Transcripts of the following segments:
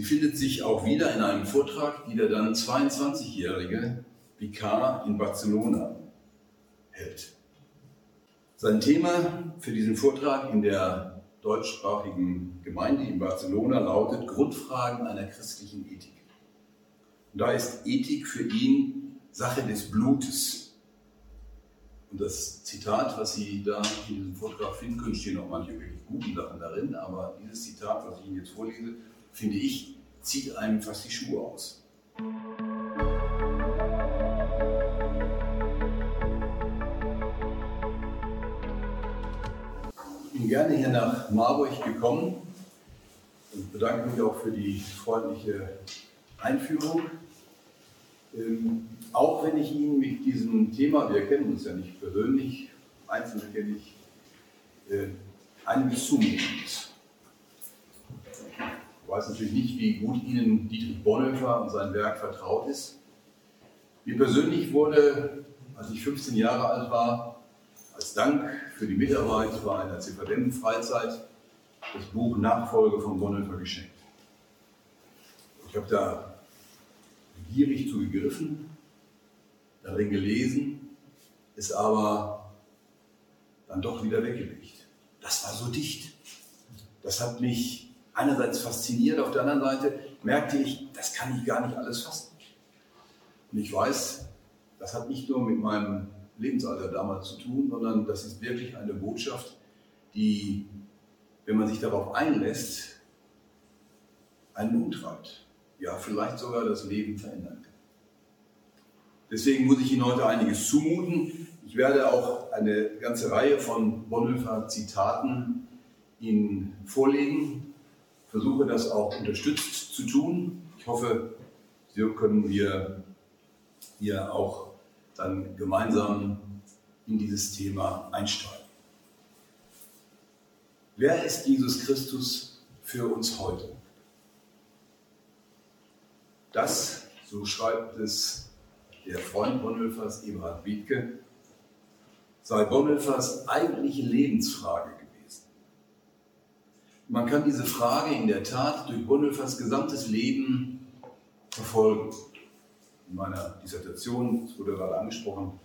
Sie findet sich auch wieder in einem Vortrag, die der dann 22-jährige Vikar in Barcelona hält. Sein Thema für diesen Vortrag in der deutschsprachigen Gemeinde in Barcelona lautet Grundfragen einer christlichen Ethik. Und da ist Ethik für ihn Sache des Blutes. Und das Zitat, was Sie da in diesem Vortrag finden können, stehen auch manche wirklich guten Sachen darin, aber dieses Zitat, was ich Ihnen jetzt vorlese, finde ich, zieht einem fast die Schuhe aus. Ich bin gerne hier nach Marburg gekommen und bedanke mich auch für die freundliche Einführung. Ähm, auch wenn ich Ihnen mit diesem Thema, wir kennen uns ja nicht persönlich, Einzelne kenne ich, äh, einiges zumuten muss. Weiß natürlich nicht, wie gut Ihnen Dietrich Bonhoeffer und sein Werk vertraut ist. Mir persönlich wurde, als ich 15 Jahre alt war, als Dank für die Mitarbeit bei einer CVDM-Freizeit das Buch Nachfolge von Bonhoeffer geschenkt. Ich habe da gierig zugegriffen, darin gelesen, ist aber dann doch wieder weggelegt. Das war so dicht. Das hat mich einerseits fasziniert, auf der anderen Seite merkte ich, das kann ich gar nicht alles fassen. Und ich weiß, das hat nicht nur mit meinem Lebensalter damals zu tun, sondern das ist wirklich eine Botschaft, die, wenn man sich darauf einlässt, einen umtreibt ja vielleicht sogar das Leben verändern kann. Deswegen muss ich Ihnen heute einiges zumuten. Ich werde auch eine ganze Reihe von Bonhoeffer-Zitaten Ihnen vorlegen, versuche das auch unterstützt zu tun. Ich hoffe, so können wir hier auch dann gemeinsam in dieses Thema einsteigen. Wer ist Jesus Christus für uns heute? Das, so schreibt es der Freund Bonhoeffers, Eberhard Wiedke, sei Bonhoeffers eigentliche Lebensfrage. Man kann diese Frage in der Tat durch Bonhoeffers gesamtes Leben verfolgen. In meiner Dissertation, das wurde gerade angesprochen,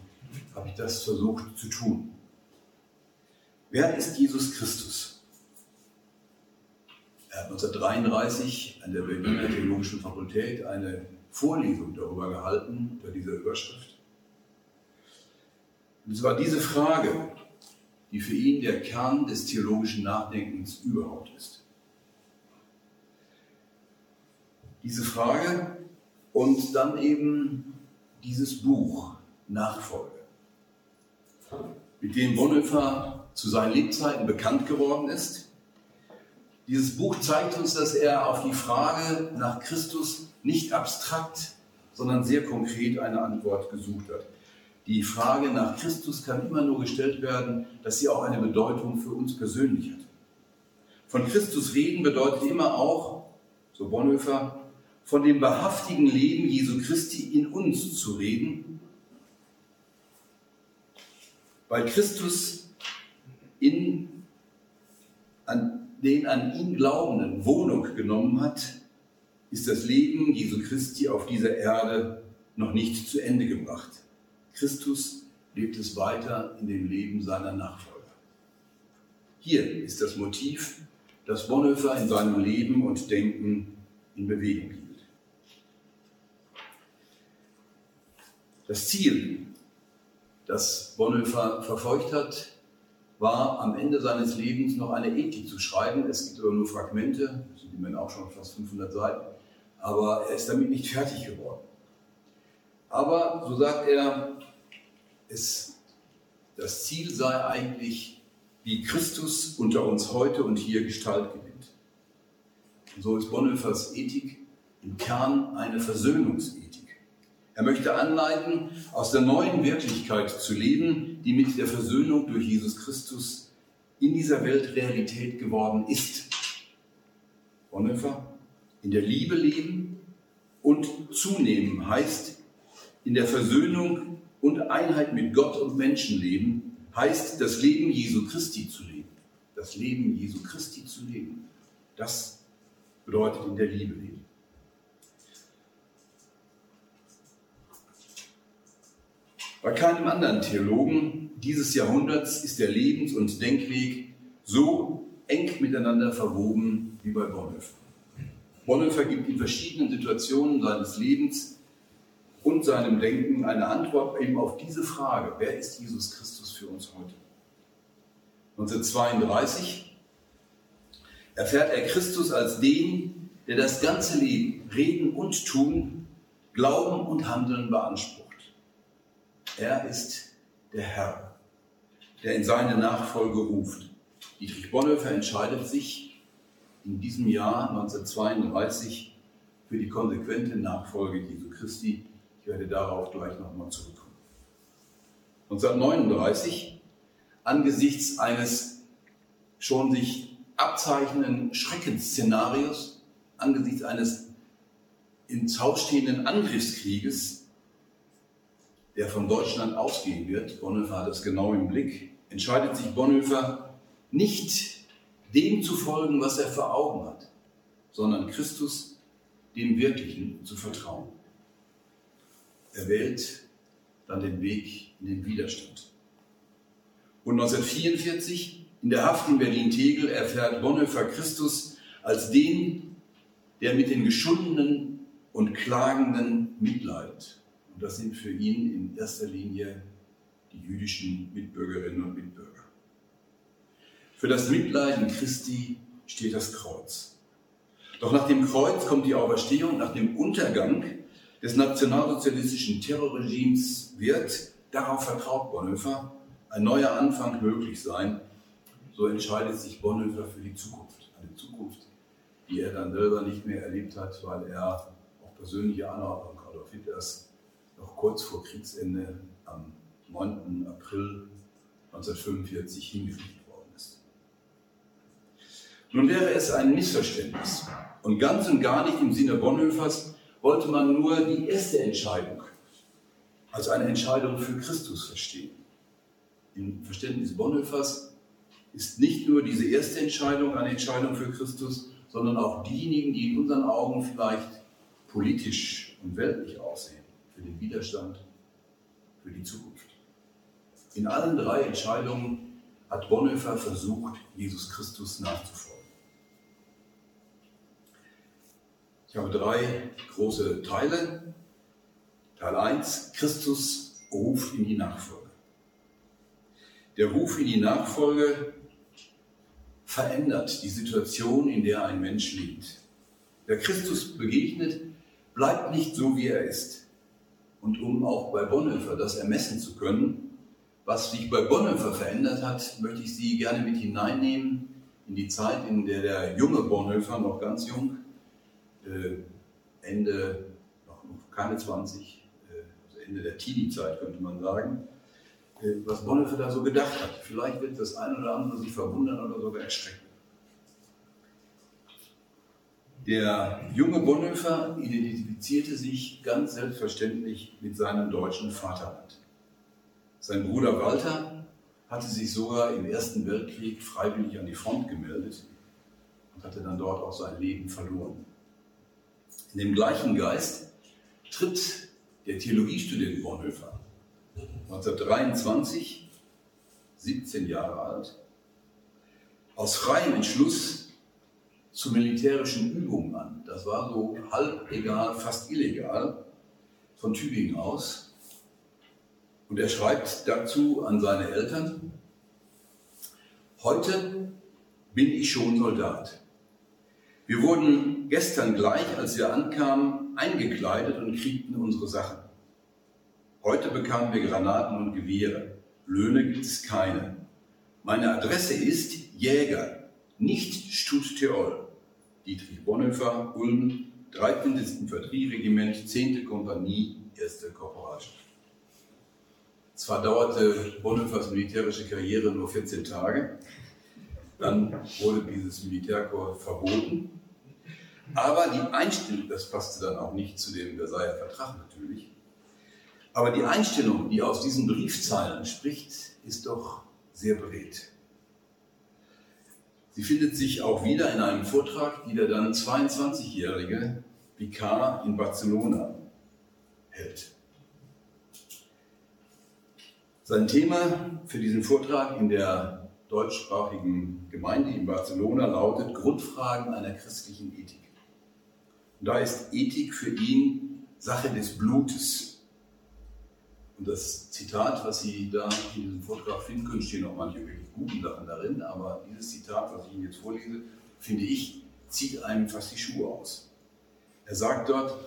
habe ich das versucht zu tun. Wer ist Jesus Christus? Er hat 1933 an der Berliner Theologischen Fakultät eine Vorlesung darüber gehalten, unter dieser Überschrift. Und es war diese Frage, die für ihn der Kern des theologischen Nachdenkens überhaupt ist. Diese Frage und dann eben dieses Buch Nachfolge, mit dem Bonhoeffer zu seinen Lebzeiten bekannt geworden ist dieses Buch zeigt uns, dass er auf die Frage nach Christus nicht abstrakt, sondern sehr konkret eine Antwort gesucht hat. Die Frage nach Christus kann immer nur gestellt werden, dass sie auch eine Bedeutung für uns persönlich hat. Von Christus reden bedeutet immer auch, so Bonhoeffer, von dem wahrhaftigen Leben Jesu Christi in uns zu reden, weil Christus in, an, den an ihn Glaubenden Wohnung genommen hat, ist das Leben Jesu Christi auf dieser Erde noch nicht zu Ende gebracht. Christus lebt es weiter in dem Leben seiner Nachfolger. Hier ist das Motiv, das Bonhoeffer in seinem Leben und Denken in Bewegung hielt. Das Ziel, das Bonhoeffer verfolgt hat, war am Ende seines Lebens noch eine Ethik zu schreiben. Es gibt aber nur Fragmente, das sind immerhin auch schon fast 500 Seiten, aber er ist damit nicht fertig geworden. Aber, so sagt er, es, das Ziel sei eigentlich, wie Christus unter uns heute und hier Gestalt gewinnt. Und so ist Bonhoeffers Ethik im Kern eine Versöhnungsethik. Er möchte anleiten, aus der neuen Wirklichkeit zu leben, die mit der Versöhnung durch Jesus Christus in dieser Welt Realität geworden ist. Bonhoeffer, in der Liebe leben und zunehmen heißt in der Versöhnung und Einheit mit Gott und Menschen leben, heißt das Leben Jesu Christi zu leben. Das Leben Jesu Christi zu leben. Das bedeutet in der Liebe leben. Bei keinem anderen Theologen dieses Jahrhunderts ist der Lebens- und Denkweg so eng miteinander verwoben wie bei Bonhoeffer. Bonhoeffer gibt in verschiedenen Situationen seines Lebens und seinem Denken eine Antwort eben auf diese Frage, wer ist Jesus Christus für uns heute? 1932 erfährt er Christus als den, der das ganze Leben, Reden und Tun, Glauben und Handeln beansprucht. Er ist der Herr, der in seine Nachfolge ruft. Dietrich Bonhoeffer entscheidet sich in diesem Jahr 1932 für die konsequente Nachfolge Jesu Christi. Ich werde darauf gleich nochmal zurückkommen. 1939, angesichts eines schon sich abzeichnenden Schreckensszenarios, angesichts eines ins Haus stehenden Angriffskrieges der von Deutschland ausgehen wird, Bonhoeffer hat das genau im Blick, entscheidet sich Bonhoeffer nicht dem zu folgen, was er vor Augen hat, sondern Christus, dem Wirklichen, zu vertrauen. Er wählt dann den Weg in den Widerstand. Und 1944, in der Haft in Berlin-Tegel, erfährt Bonhoeffer Christus als den, der mit den Geschundenen und Klagenden mitleidet. Und das sind für ihn in erster Linie die jüdischen Mitbürgerinnen und Mitbürger. Für das Mitleiden Christi steht das Kreuz. Doch nach dem Kreuz kommt die Auferstehung, nach dem Untergang des nationalsozialistischen Terrorregimes wird, darauf vertraut Bonhoeffer, ein neuer Anfang möglich sein. So entscheidet sich Bonhoeffer für die Zukunft. Eine Zukunft, die er dann selber nicht mehr erlebt hat, weil er auch persönliche Anordnung Adolf Hitlers noch kurz vor Kriegsende am 9. April 1945 hingerichtet worden ist. Nun wäre es ein Missverständnis und ganz und gar nicht im Sinne Bonhoeffers wollte man nur die erste Entscheidung als eine Entscheidung für Christus verstehen. Im Verständnis Bonhoeffers ist nicht nur diese erste Entscheidung eine Entscheidung für Christus, sondern auch diejenigen, die in unseren Augen vielleicht politisch und weltlich aussehen für den Widerstand, für die Zukunft. In allen drei Entscheidungen hat Bonhoeffer versucht, Jesus Christus nachzufolgen. Ich habe drei große Teile. Teil 1, Christus ruft in die Nachfolge. Der Ruf in die Nachfolge verändert die Situation, in der ein Mensch lebt. Wer Christus begegnet, bleibt nicht so, wie er ist. Und um auch bei Bonhoeffer das ermessen zu können, was sich bei Bonhoeffer verändert hat, möchte ich Sie gerne mit hineinnehmen in die Zeit, in der der junge Bonhoeffer, noch ganz jung, Ende, noch keine 20, äh, also Ende der Teenie-Zeit könnte man sagen, äh, was Bonhoeffer da so gedacht hat. Vielleicht wird das ein oder andere sich verwundern oder sogar erschrecken. Der junge Bonhoeffer identifizierte sich ganz selbstverständlich mit seinem deutschen Vaterland. Sein Bruder Walter hatte sich sogar im Ersten Weltkrieg freiwillig an die Front gemeldet und hatte dann dort auch sein Leben verloren. In dem gleichen Geist tritt der Theologiestudent Bonhoeffer 1923, 17 Jahre alt, aus freiem Entschluss zu militärischen Übungen an. Das war so halb egal, fast illegal von Tübingen aus. Und er schreibt dazu an seine Eltern, heute bin ich schon Soldat. Wir wurden gestern gleich, als wir ankamen, eingekleidet und kriegten unsere Sachen. Heute bekamen wir Granaten und Gewehre. Löhne gibt es keine. Meine Adresse ist Jäger, nicht Stutt-Tirol. Dietrich Bonhoeffer, Ulm, 13. Infanterieregiment, 10. Kompanie, 1. Korporalschaft. Zwar dauerte Bonhoeffers militärische Karriere nur 14 Tage, dann wurde dieses Militärkorps verboten, aber die Einstellung, das passte dann auch nicht zu dem Versailler Vertrag natürlich, aber die Einstellung, die aus diesen Briefzeilen spricht, ist doch sehr beredt. Sie findet sich auch wieder in einem Vortrag, die der dann 22-jährige Vikar in Barcelona hält. Sein Thema für diesen Vortrag in der deutschsprachigen Gemeinde in Barcelona lautet Grundfragen einer christlichen Ethik. Und da ist Ethik für ihn Sache des Blutes. Und das Zitat, was Sie da in diesem Vortrag finden können, stehen auch manche wirklich guten Sachen darin, aber dieses Zitat, was ich Ihnen jetzt vorlese, finde ich, zieht einem fast die Schuhe aus. Er sagt dort,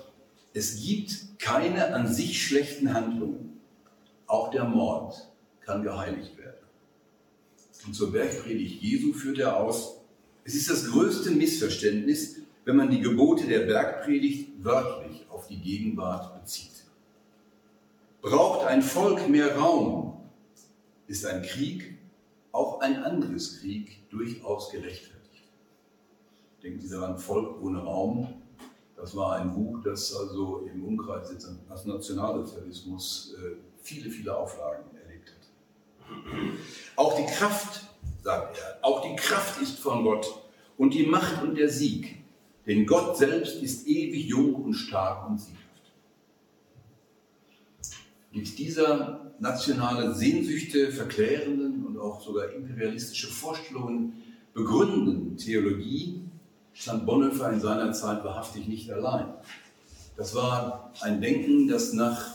es gibt keine an sich schlechten Handlungen. Auch der Mord kann geheiligt werden. Und zur Bergpredigt Jesu führt er aus, es ist das größte Missverständnis, wenn man die Gebote der Bergpredigt wörtlich auf die Gegenwart bezieht. Braucht ein Volk mehr Raum, ist ein Krieg, auch ein anderes Krieg, durchaus gerechtfertigt. Denken Sie daran, Volk ohne Raum, das war ein Buch, das also im Umkreis des Nationalsozialismus äh, viele, viele Auflagen erlebt hat. Auch die Kraft, sagt er, auch die Kraft ist von Gott und die Macht und der Sieg. Denn Gott selbst ist ewig jung und stark und sieghaft. Mit dieser nationale Sehnsüchte verklärenden und auch sogar imperialistische Vorstellungen begründenden Theologie stand Bonhoeffer in seiner Zeit wahrhaftig nicht allein. Das war ein Denken, das nach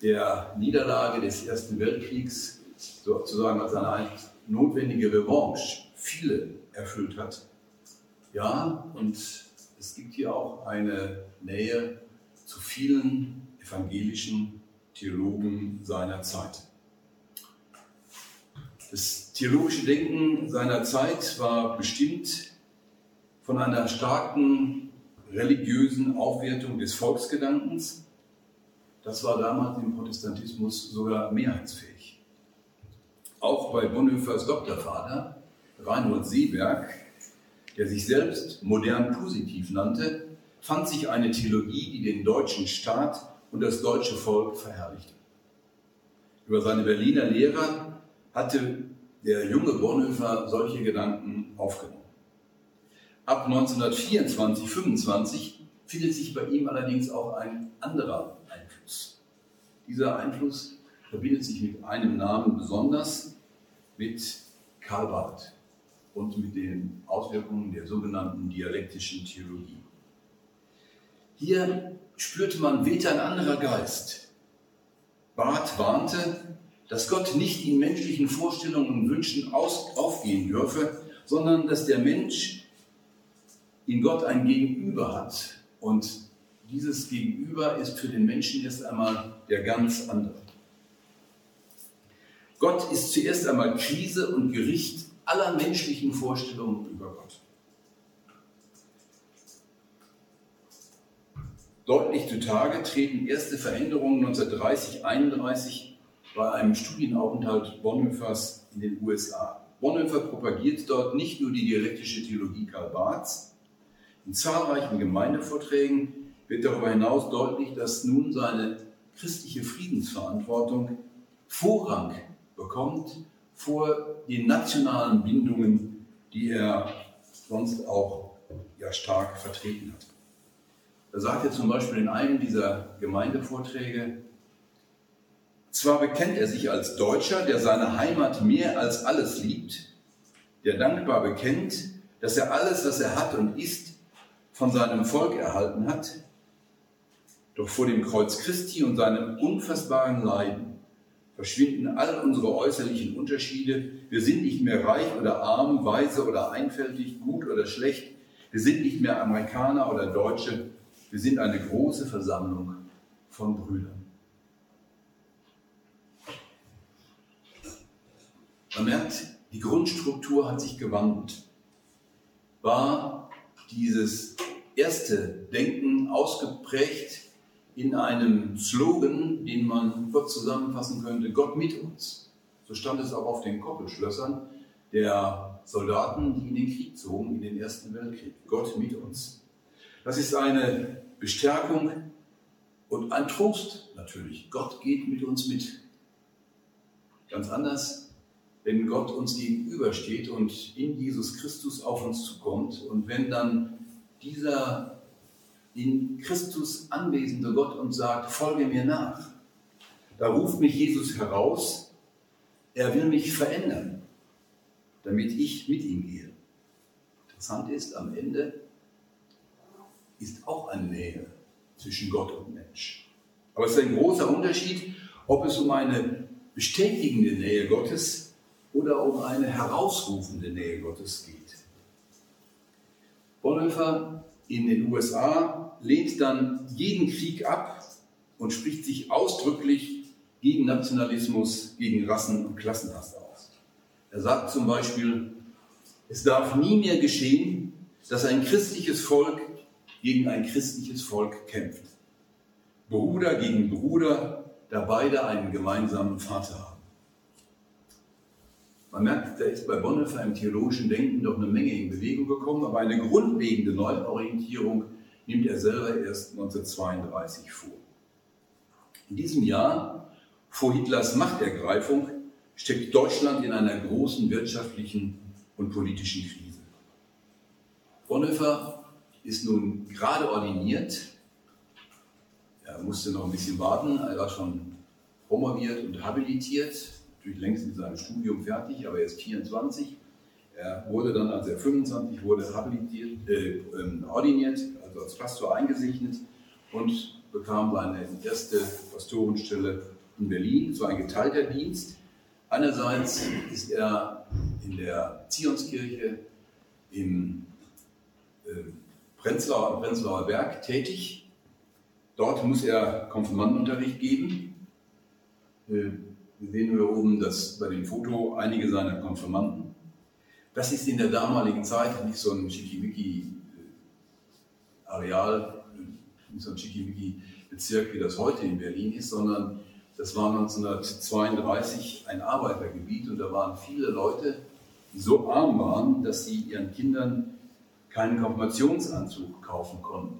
der Niederlage des Ersten Weltkriegs sozusagen als eine notwendige Revanche viele erfüllt hat. Ja, und es gibt hier auch eine Nähe zu vielen evangelischen Theologen seiner Zeit. Das theologische Denken seiner Zeit war bestimmt von einer starken religiösen Aufwertung des Volksgedankens. Das war damals im Protestantismus sogar mehrheitsfähig. Auch bei Bonhoeffers Doktorvater, Reinhold Seeberg, der sich selbst modern positiv nannte, fand sich eine Theologie, die den deutschen Staat und das deutsche Volk verherrlichte. Über seine Berliner Lehrer hatte der junge Bonhoeffer solche Gedanken aufgenommen. Ab 1924, 25 findet sich bei ihm allerdings auch ein anderer Einfluss. Dieser Einfluss verbindet sich mit einem Namen besonders, mit Karl Barth und mit den Auswirkungen der sogenannten dialektischen Theologie. Hier spürte man wehte ein anderer Geist. Barth warnte, dass Gott nicht in menschlichen Vorstellungen und Wünschen aus, aufgehen dürfe, sondern dass der Mensch in Gott ein Gegenüber hat. Und dieses Gegenüber ist für den Menschen erst einmal der ganz andere. Gott ist zuerst einmal Krise und Gericht aller menschlichen Vorstellungen über Gott. Deutlich zutage treten erste Veränderungen 1930, 31 bei einem Studienaufenthalt Bonhoeffers in den USA. Bonhoeffer propagiert dort nicht nur die dialektische Theologie Karl Barths, in zahlreichen Gemeindevorträgen wird darüber hinaus deutlich, dass nun seine christliche Friedensverantwortung Vorrang bekommt vor den nationalen Bindungen, die er sonst auch ja stark vertreten hat. Da sagt er zum Beispiel in einem dieser Gemeindevorträge, zwar bekennt er sich als Deutscher, der seine Heimat mehr als alles liebt, der dankbar bekennt, dass er alles, was er hat und ist, von seinem Volk erhalten hat. Doch vor dem Kreuz Christi und seinem unfassbaren Leiden verschwinden all unsere äußerlichen Unterschiede. Wir sind nicht mehr reich oder arm, weise oder einfältig, gut oder schlecht. Wir sind nicht mehr Amerikaner oder Deutsche. Wir sind eine große Versammlung von Brüdern. Man merkt, die Grundstruktur hat sich gewandelt. War dieses erste Denken ausgeprägt in einem Slogan, den man kurz zusammenfassen könnte, Gott mit uns. So stand es auch auf den Koppelschlössern der Soldaten, die in den Krieg zogen, in den Ersten Weltkrieg. Gott mit uns. Das ist eine Bestärkung und ein Trost natürlich. Gott geht mit uns mit. Ganz anders wenn Gott uns gegenübersteht und in Jesus Christus auf uns zukommt und wenn dann dieser in Christus anwesende Gott uns sagt, folge mir nach. Da ruft mich Jesus heraus, er will mich verändern, damit ich mit ihm gehe. Interessant ist, am Ende ist auch eine Nähe zwischen Gott und Mensch. Aber es ist ein großer Unterschied, ob es um eine bestätigende Nähe Gottes oder um eine herausrufende Nähe Gottes geht. Bonhoeffer in den USA lehnt dann jeden Krieg ab und spricht sich ausdrücklich gegen Nationalismus, gegen Rassen- und Klassenhass aus. Er sagt zum Beispiel, es darf nie mehr geschehen, dass ein christliches Volk gegen ein christliches Volk kämpft. Bruder gegen Bruder, da beide einen gemeinsamen Vater haben. Man merkt, da ist bei Bonhoeffer im theologischen Denken doch eine Menge in Bewegung gekommen, aber eine grundlegende Neuorientierung nimmt er selber erst 1932 vor. In diesem Jahr, vor Hitlers Machtergreifung, steckt Deutschland in einer großen wirtschaftlichen und politischen Krise. Bonhoeffer ist nun gerade ordiniert. Er musste noch ein bisschen warten, er war schon promoviert und habilitiert natürlich längst mit seinem Studium fertig, aber er ist 24. Er wurde dann, als er 25 wurde, habilitiert, äh, ähm, ordiniert, also als Pastor eingesegnet und bekam seine erste Pastorenstelle in Berlin. Es war ein geteilter Dienst. Einerseits ist er in der Zionskirche im äh, Prenzlauer, Prenzlauer Berg tätig. Dort muss er Konfirmandenunterricht geben. Äh, wir sehen hier oben das bei dem Foto einige seiner Konfirmanden. Das ist in der damaligen Zeit nicht so ein Schickimicki-Areal, nicht so ein Schickimicki-Bezirk, wie das heute in Berlin ist, sondern das war 1932 ein Arbeitergebiet und da waren viele Leute, die so arm waren, dass sie ihren Kindern keinen Konfirmationsanzug kaufen konnten.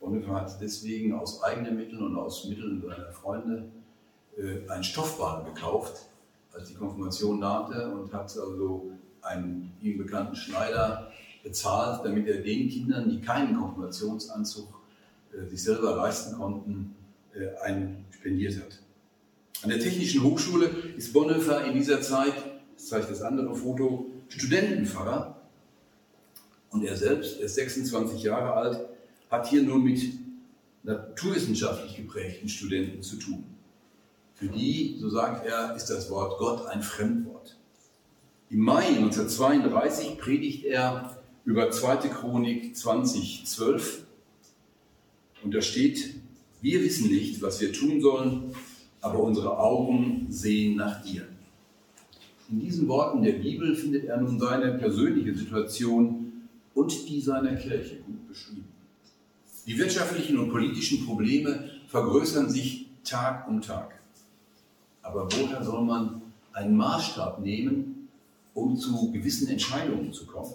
Bonhoeffer hat deswegen aus eigenen Mitteln und aus Mitteln seiner Freunde äh, ein Stoffbahn gekauft, als die Konfirmation nahte und hat also einen ihm bekannten Schneider bezahlt, damit er den Kindern, die keinen Konfirmationsanzug äh, sich selber leisten konnten, äh, einen spendiert hat. An der Technischen Hochschule ist Bonhoeffer in dieser Zeit, das zeigt das andere Foto, Studentenpfarrer. Und er selbst, er ist 26 Jahre alt, hat hier nun mit naturwissenschaftlich geprägten Studenten zu tun. Für die, so sagt er, ist das Wort Gott ein Fremdwort. Im Mai 1932 predigt er über 2. Chronik 2012 und da steht, wir wissen nicht, was wir tun sollen, aber unsere Augen sehen nach dir. In diesen Worten der Bibel findet er nun seine persönliche Situation und die seiner Kirche gut beschrieben. Die wirtschaftlichen und politischen Probleme vergrößern sich Tag um Tag. Aber woher soll man einen Maßstab nehmen, um zu gewissen Entscheidungen zu kommen,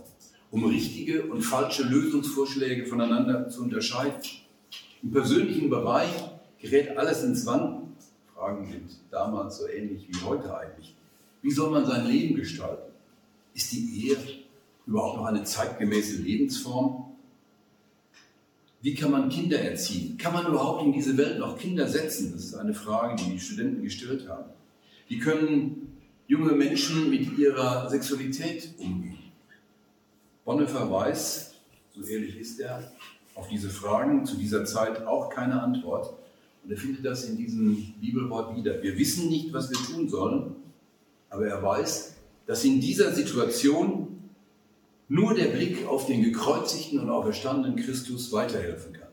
um richtige und falsche Lösungsvorschläge voneinander zu unterscheiden? Im persönlichen Bereich gerät alles ins Wanken. Fragen sind damals so ähnlich wie heute eigentlich. Wie soll man sein Leben gestalten? Ist die Ehe überhaupt noch eine zeitgemäße Lebensform? Wie kann man Kinder erziehen? Kann man überhaupt in diese Welt noch Kinder setzen? Das ist eine Frage, die die Studenten gestellt haben. Wie können junge Menschen mit ihrer Sexualität umgehen? Bonhoeffer weiß, so ehrlich ist er, auf diese Fragen zu dieser Zeit auch keine Antwort. Und er findet das in diesem Bibelwort wieder. Wir wissen nicht, was wir tun sollen, aber er weiß, dass in dieser Situation nur der Blick auf den gekreuzigten und auferstandenen Christus weiterhelfen kann.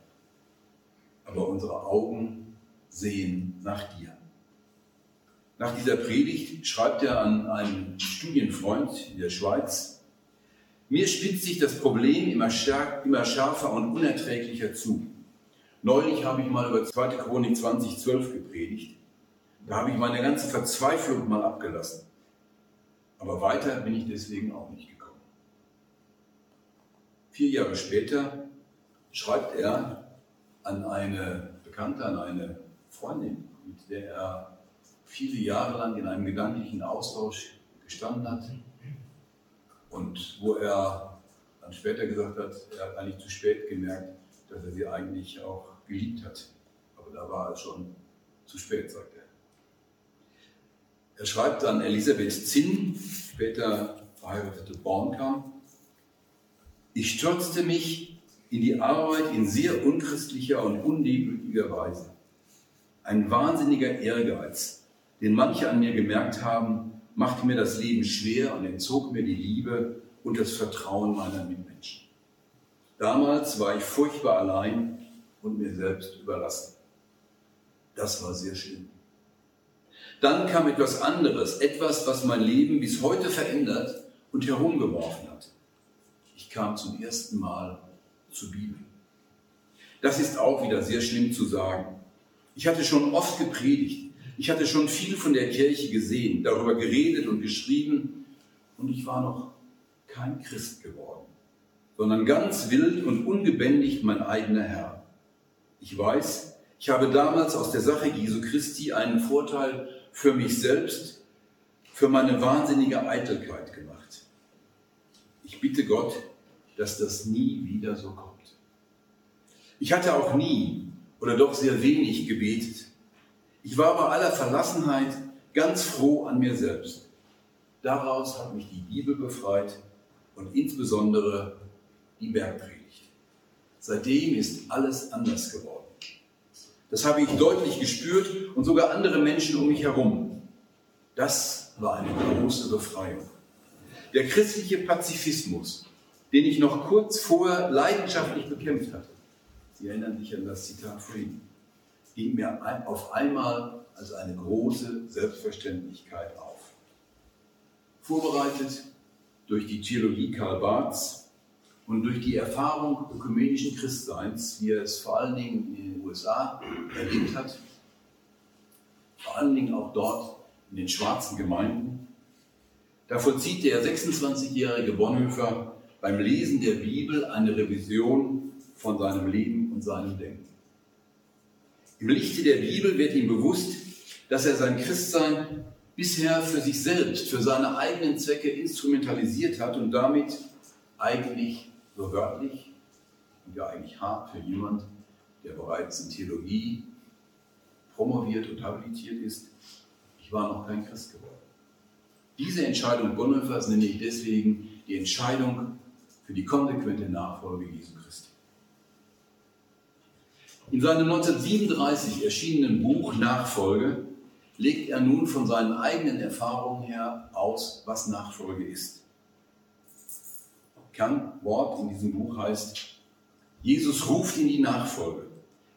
Aber unsere Augen sehen nach dir. Nach dieser Predigt schreibt er an einen Studienfreund in der Schweiz, mir spitzt sich das Problem immer, immer schärfer und unerträglicher zu. Neulich habe ich mal über 2. Chronik 2012 gepredigt. Da habe ich meine ganze Verzweiflung mal abgelassen. Aber weiter bin ich deswegen auch nicht gekommen. Vier Jahre später schreibt er an eine Bekannte, an eine Freundin, mit der er viele Jahre lang in einem gedanklichen Austausch gestanden hat und wo er dann später gesagt hat, er hat eigentlich zu spät gemerkt, dass er sie eigentlich auch geliebt hat. Aber da war es schon zu spät, sagt er. Er schreibt dann Elisabeth Zinn, später verheiratete Bornkam, ich stürzte mich in die Arbeit in sehr unchristlicher und undemütiger Weise. Ein wahnsinniger Ehrgeiz, den manche an mir gemerkt haben, machte mir das Leben schwer und entzog mir die Liebe und das Vertrauen meiner Mitmenschen. Damals war ich furchtbar allein und mir selbst überlassen. Das war sehr schlimm. Dann kam etwas anderes, etwas, was mein Leben bis heute verändert und herumgeworfen hat. Ich kam zum ersten Mal zur Bibel. Das ist auch wieder sehr schlimm zu sagen. Ich hatte schon oft gepredigt, ich hatte schon viel von der Kirche gesehen, darüber geredet und geschrieben und ich war noch kein Christ geworden, sondern ganz wild und ungebändigt mein eigener Herr. Ich weiß, ich habe damals aus der Sache Jesu Christi einen Vorteil für mich selbst, für meine wahnsinnige Eitelkeit gemacht. Ich bitte Gott, dass das nie wieder so kommt. Ich hatte auch nie oder doch sehr wenig gebetet. Ich war bei aller Verlassenheit ganz froh an mir selbst. Daraus hat mich die Bibel befreit und insbesondere die Bergpredigt. Seitdem ist alles anders geworden. Das habe ich deutlich gespürt und sogar andere Menschen um mich herum. Das war eine große Befreiung. Der christliche Pazifismus, den ich noch kurz vorher leidenschaftlich bekämpft hatte, Sie erinnern sich an das Zitat vorhin, ging mir auf einmal als eine große Selbstverständlichkeit auf. Vorbereitet durch die Theologie Karl Barths und durch die Erfahrung ökumenischen Christseins, wie er es vor allen Dingen in den USA erlebt hat, vor allen Dingen auch dort in den schwarzen Gemeinden, da vollzieht der 26-jährige Bonhoeffer beim Lesen der Bibel eine Revision von seinem Leben und seinem Denken. Im Lichte der Bibel wird ihm bewusst, dass er sein Christsein bisher für sich selbst, für seine eigenen Zwecke instrumentalisiert hat und damit eigentlich so wörtlich und ja eigentlich hart für jemand, der bereits in Theologie promoviert und habilitiert ist, ich war noch kein Christ geworden. Diese Entscheidung Bonhoeffers nenne ich deswegen die Entscheidung für die konsequente Nachfolge Jesu Christi. In seinem 1937 erschienenen Buch Nachfolge legt er nun von seinen eigenen Erfahrungen her aus, was Nachfolge ist. Kernwort in diesem Buch heißt, Jesus ruft in die Nachfolge.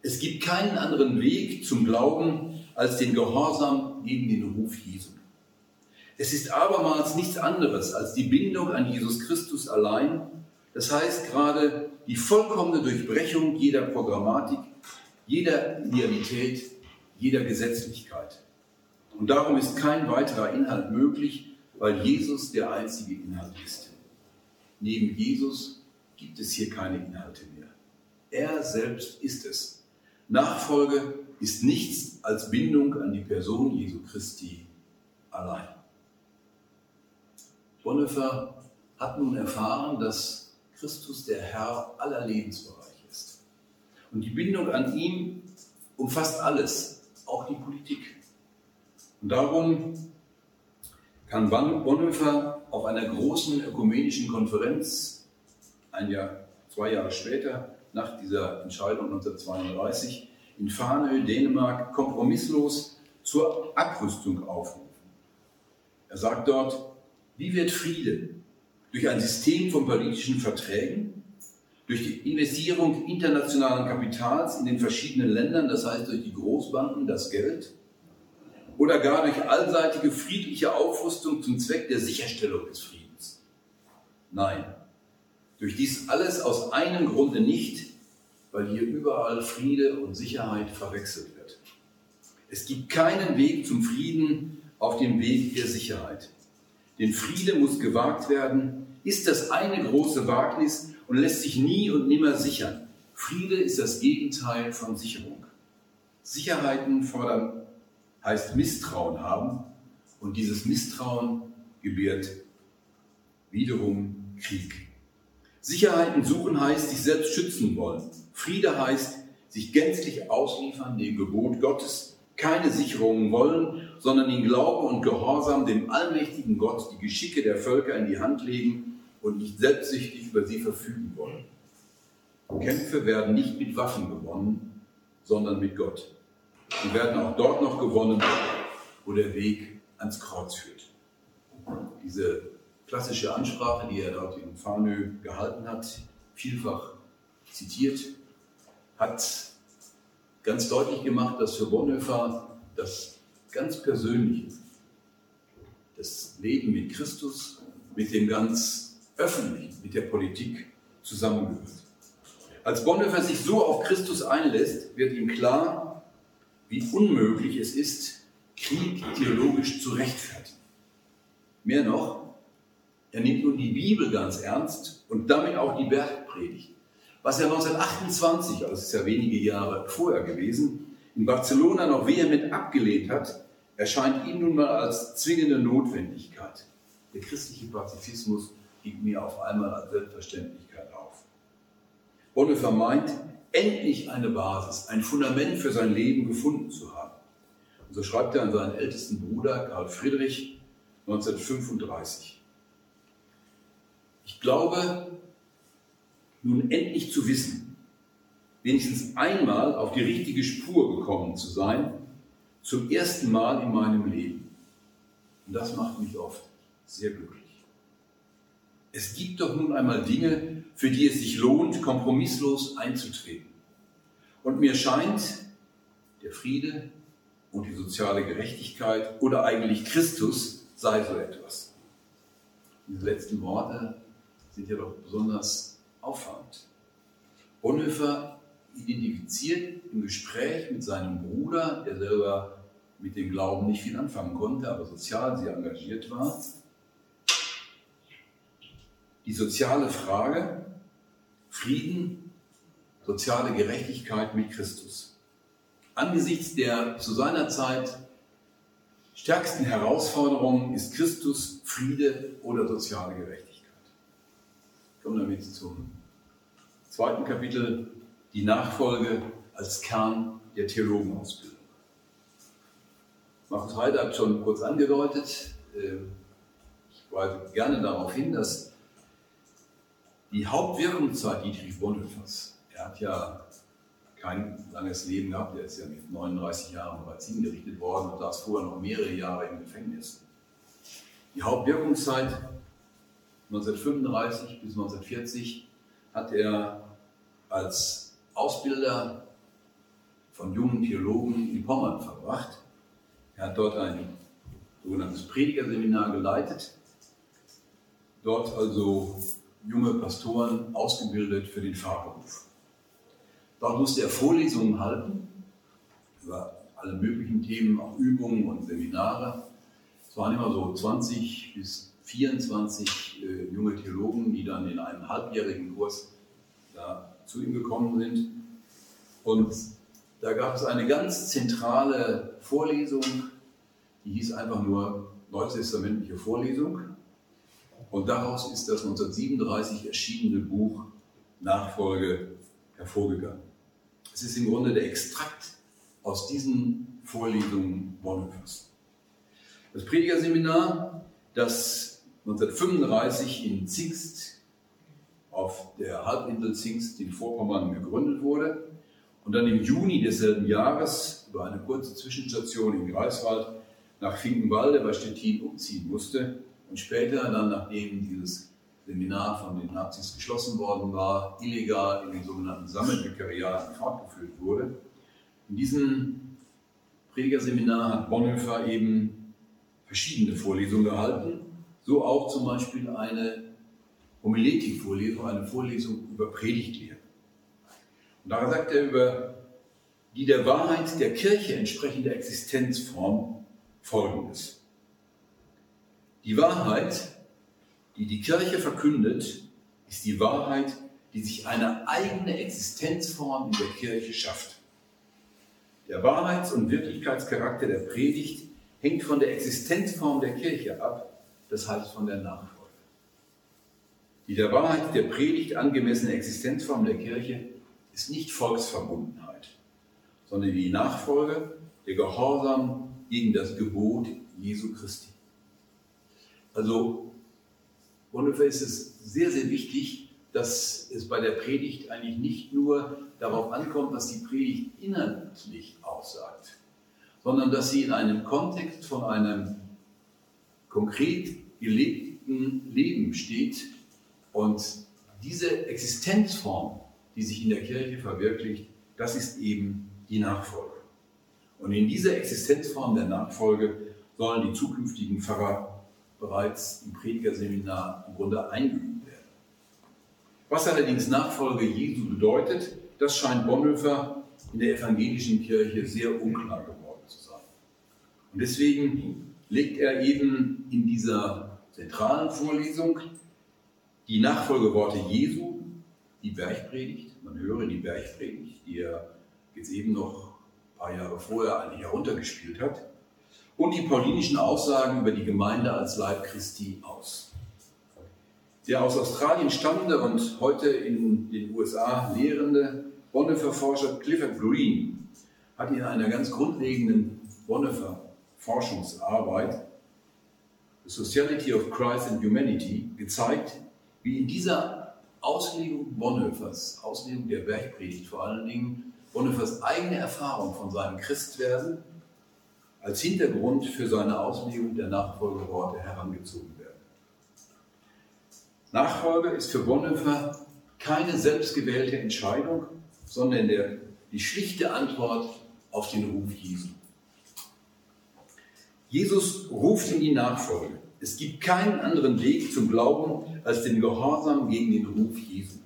Es gibt keinen anderen Weg zum Glauben als den Gehorsam gegen den Ruf Jesu. Es ist abermals nichts anderes als die Bindung an Jesus Christus allein, das heißt gerade die vollkommene Durchbrechung jeder Programmatik, jeder Idealität, jeder Gesetzlichkeit. Und darum ist kein weiterer Inhalt möglich, weil Jesus der einzige Inhalt ist. Neben Jesus gibt es hier keine Inhalte mehr. Er selbst ist es. Nachfolge ist nichts als Bindung an die Person Jesu Christi allein. Bonhoeffer hat nun erfahren, dass Christus der Herr aller Lebensbereiche ist. Und die Bindung an ihm umfasst alles, auch die Politik. Und darum kann Bonhoeffer auf einer großen ökumenischen Konferenz, ein Jahr, zwei Jahre später, nach dieser Entscheidung 1932, in Farnö, Dänemark, kompromisslos zur Abrüstung aufrufen. Er sagt dort, wie wird Friede durch ein System von politischen Verträgen, durch die Investierung internationalen Kapitals in den verschiedenen Ländern, das heißt durch die Großbanken, das Geld, oder gar durch allseitige friedliche Aufrüstung zum Zweck der Sicherstellung des Friedens. Nein, durch dies alles aus einem Grunde nicht, weil hier überall Friede und Sicherheit verwechselt wird. Es gibt keinen Weg zum Frieden auf dem Weg der Sicherheit. Denn Friede muss gewagt werden, ist das eine große Wagnis und lässt sich nie und nimmer sichern. Friede ist das Gegenteil von Sicherung. Sicherheiten fordern heißt Misstrauen haben. Und dieses Misstrauen gebiert wiederum Krieg. Sicherheiten suchen heißt sich selbst schützen wollen. Friede heißt sich gänzlich ausliefern dem Gebot Gottes, keine Sicherungen wollen, sondern in Glauben und Gehorsam dem allmächtigen Gott die Geschicke der Völker in die Hand legen und nicht selbstsüchtig über sie verfügen wollen. Kämpfe werden nicht mit Waffen gewonnen, sondern mit Gott. Sie werden auch dort noch gewonnen, wo der Weg ans Kreuz führt. Diese klassische Ansprache, die er dort in Farnö gehalten hat, vielfach zitiert, hat ganz deutlich gemacht, dass für Bonhoeffer das ganz Persönliche, das Leben mit Christus, mit dem ganz Öffentlichen, mit der Politik zusammengehört. Als Bonhoeffer sich so auf Christus einlässt, wird ihm klar, wie unmöglich es ist, Krieg theologisch zu rechtfertigen. Mehr noch, er nimmt nun die Bibel ganz ernst und damit auch die Bergpredigt. Was er 1928, also es ist ja wenige Jahre vorher gewesen, in Barcelona noch vehement abgelehnt hat, erscheint ihm nun mal als zwingende Notwendigkeit. Der christliche Pazifismus ging mir auf einmal als Selbstverständlichkeit auf. Bonhoeffer meint, endlich eine Basis, ein Fundament für sein Leben gefunden zu haben. Und so schreibt er an seinen ältesten Bruder Karl Friedrich 1935. Ich glaube, nun endlich zu wissen, wenigstens einmal auf die richtige Spur gekommen zu sein, zum ersten Mal in meinem Leben. Und das macht mich oft sehr glücklich. Es gibt doch nun einmal Dinge, für die es sich lohnt, kompromisslos einzutreten. Und mir scheint, der Friede und die soziale Gerechtigkeit oder eigentlich Christus sei so etwas. Diese letzten Worte sind ja doch besonders auffallend. Bonhoeffer identifiziert im Gespräch mit seinem Bruder, der selber mit dem Glauben nicht viel anfangen konnte, aber sozial sehr engagiert war, die soziale Frage Frieden, soziale Gerechtigkeit mit Christus. Angesichts der zu seiner Zeit stärksten Herausforderungen ist Christus Friede oder soziale Gerechtigkeit. Ich komme damit zum zweiten Kapitel, die Nachfolge als Kern der Theologenausbildung. Markus Heide hat schon kurz angedeutet, ähm, ich weise gerne darauf hin, dass die Hauptwirkungszeit Dietrich Bonhoeffers, er hat ja kein langes Leben gehabt, er ist ja mit 39 Jahren bereits hingerichtet worden und saß vorher noch mehrere Jahre im Gefängnis. Die Hauptwirkungszeit 1935 bis 1940 hat er als Ausbilder von jungen Theologen in Pommern verbracht. Er hat dort ein sogenanntes Predigerseminar geleitet, dort also junge Pastoren ausgebildet für den Pfarrberuf. Dort musste er Vorlesungen halten über alle möglichen Themen, auch Übungen und Seminare. Es waren immer so 20 bis 24 äh, junge Theologen, die dann in einem halbjährigen Kurs da zu ihm gekommen sind. Und da gab es eine ganz zentrale Vorlesung, die hieß einfach nur Neutestamentliche Vorlesung. Und daraus ist das 1937 erschienene Buch Nachfolge hervorgegangen. Es ist im Grunde der Extrakt aus diesen Vorlesungen Bonhoeffers. Das Predigerseminar, das 1935 in Zingst auf der Halbinsel Zingst in Vorpommern gegründet wurde. Und dann im Juni desselben Jahres über eine kurze Zwischenstation in Greifswald nach Finkenwalde bei Stettin umziehen musste. Und später dann, nachdem dieses Seminar von den Nazis geschlossen worden war, illegal in den sogenannten Sammelvikariaten fortgeführt wurde. In diesem Predigerseminar hat Bonhoeffer eben verschiedene Vorlesungen gehalten. So auch zum Beispiel eine Homiletikvorlesung, eine Vorlesung über Predigtlehre. Und da sagt er über die der Wahrheit der Kirche entsprechende Existenzform folgendes. Die Wahrheit, die die Kirche verkündet, ist die Wahrheit, die sich eine eigene Existenzform in der Kirche schafft. Der Wahrheits- und Wirklichkeitscharakter der Predigt hängt von der Existenzform der Kirche ab das heißt von der Nachfolge. Die der Wahrheit der Predigt angemessene Existenzform der Kirche ist nicht Volksverbundenheit, sondern die Nachfolge, der Gehorsam gegen das Gebot Jesu Christi. Also, Bonhoeffer ist es sehr, sehr wichtig, dass es bei der Predigt eigentlich nicht nur darauf ankommt, was die Predigt inhaltlich aussagt, sondern dass sie in einem Kontext von einem konkret gelebten Leben steht und diese Existenzform, die sich in der Kirche verwirklicht, das ist eben die Nachfolge. Und in dieser Existenzform der Nachfolge sollen die zukünftigen Pfarrer bereits im Predigerseminar im Grunde eingeübt werden. Was allerdings Nachfolge Jesu bedeutet, das scheint Bonhoeffer in der evangelischen Kirche sehr unklar geworden zu sein. Und deswegen legt er eben in dieser zentralen Vorlesung die Nachfolgeworte Jesu, die Bergpredigt, man höre die Bergpredigt, die er jetzt eben noch ein paar Jahre vorher eigentlich heruntergespielt hat, und die paulinischen Aussagen über die Gemeinde als Leib Christi aus. Der aus Australien stammende und heute in den USA lehrende Bonhoeffer-Forscher Clifford Green hat in einer ganz grundlegenden Bonhoeffer-Forschungsarbeit The Sociality of Christ and Humanity gezeigt, wie in dieser Auslegung Bonhoeffers, Auslegung der Bergpredigt vor allen Dingen, Bonhoeffers eigene Erfahrung von seinem Christwerden als Hintergrund für seine Auslegung der Nachfolgeworte herangezogen werden. Nachfolge ist für Bonhoeffer keine selbstgewählte Entscheidung, sondern der, die schlichte Antwort auf den Ruf Jesu. Jesus ruft in die Nachfolge. Es gibt keinen anderen Weg zum Glauben als den Gehorsam gegen den Ruf Jesu.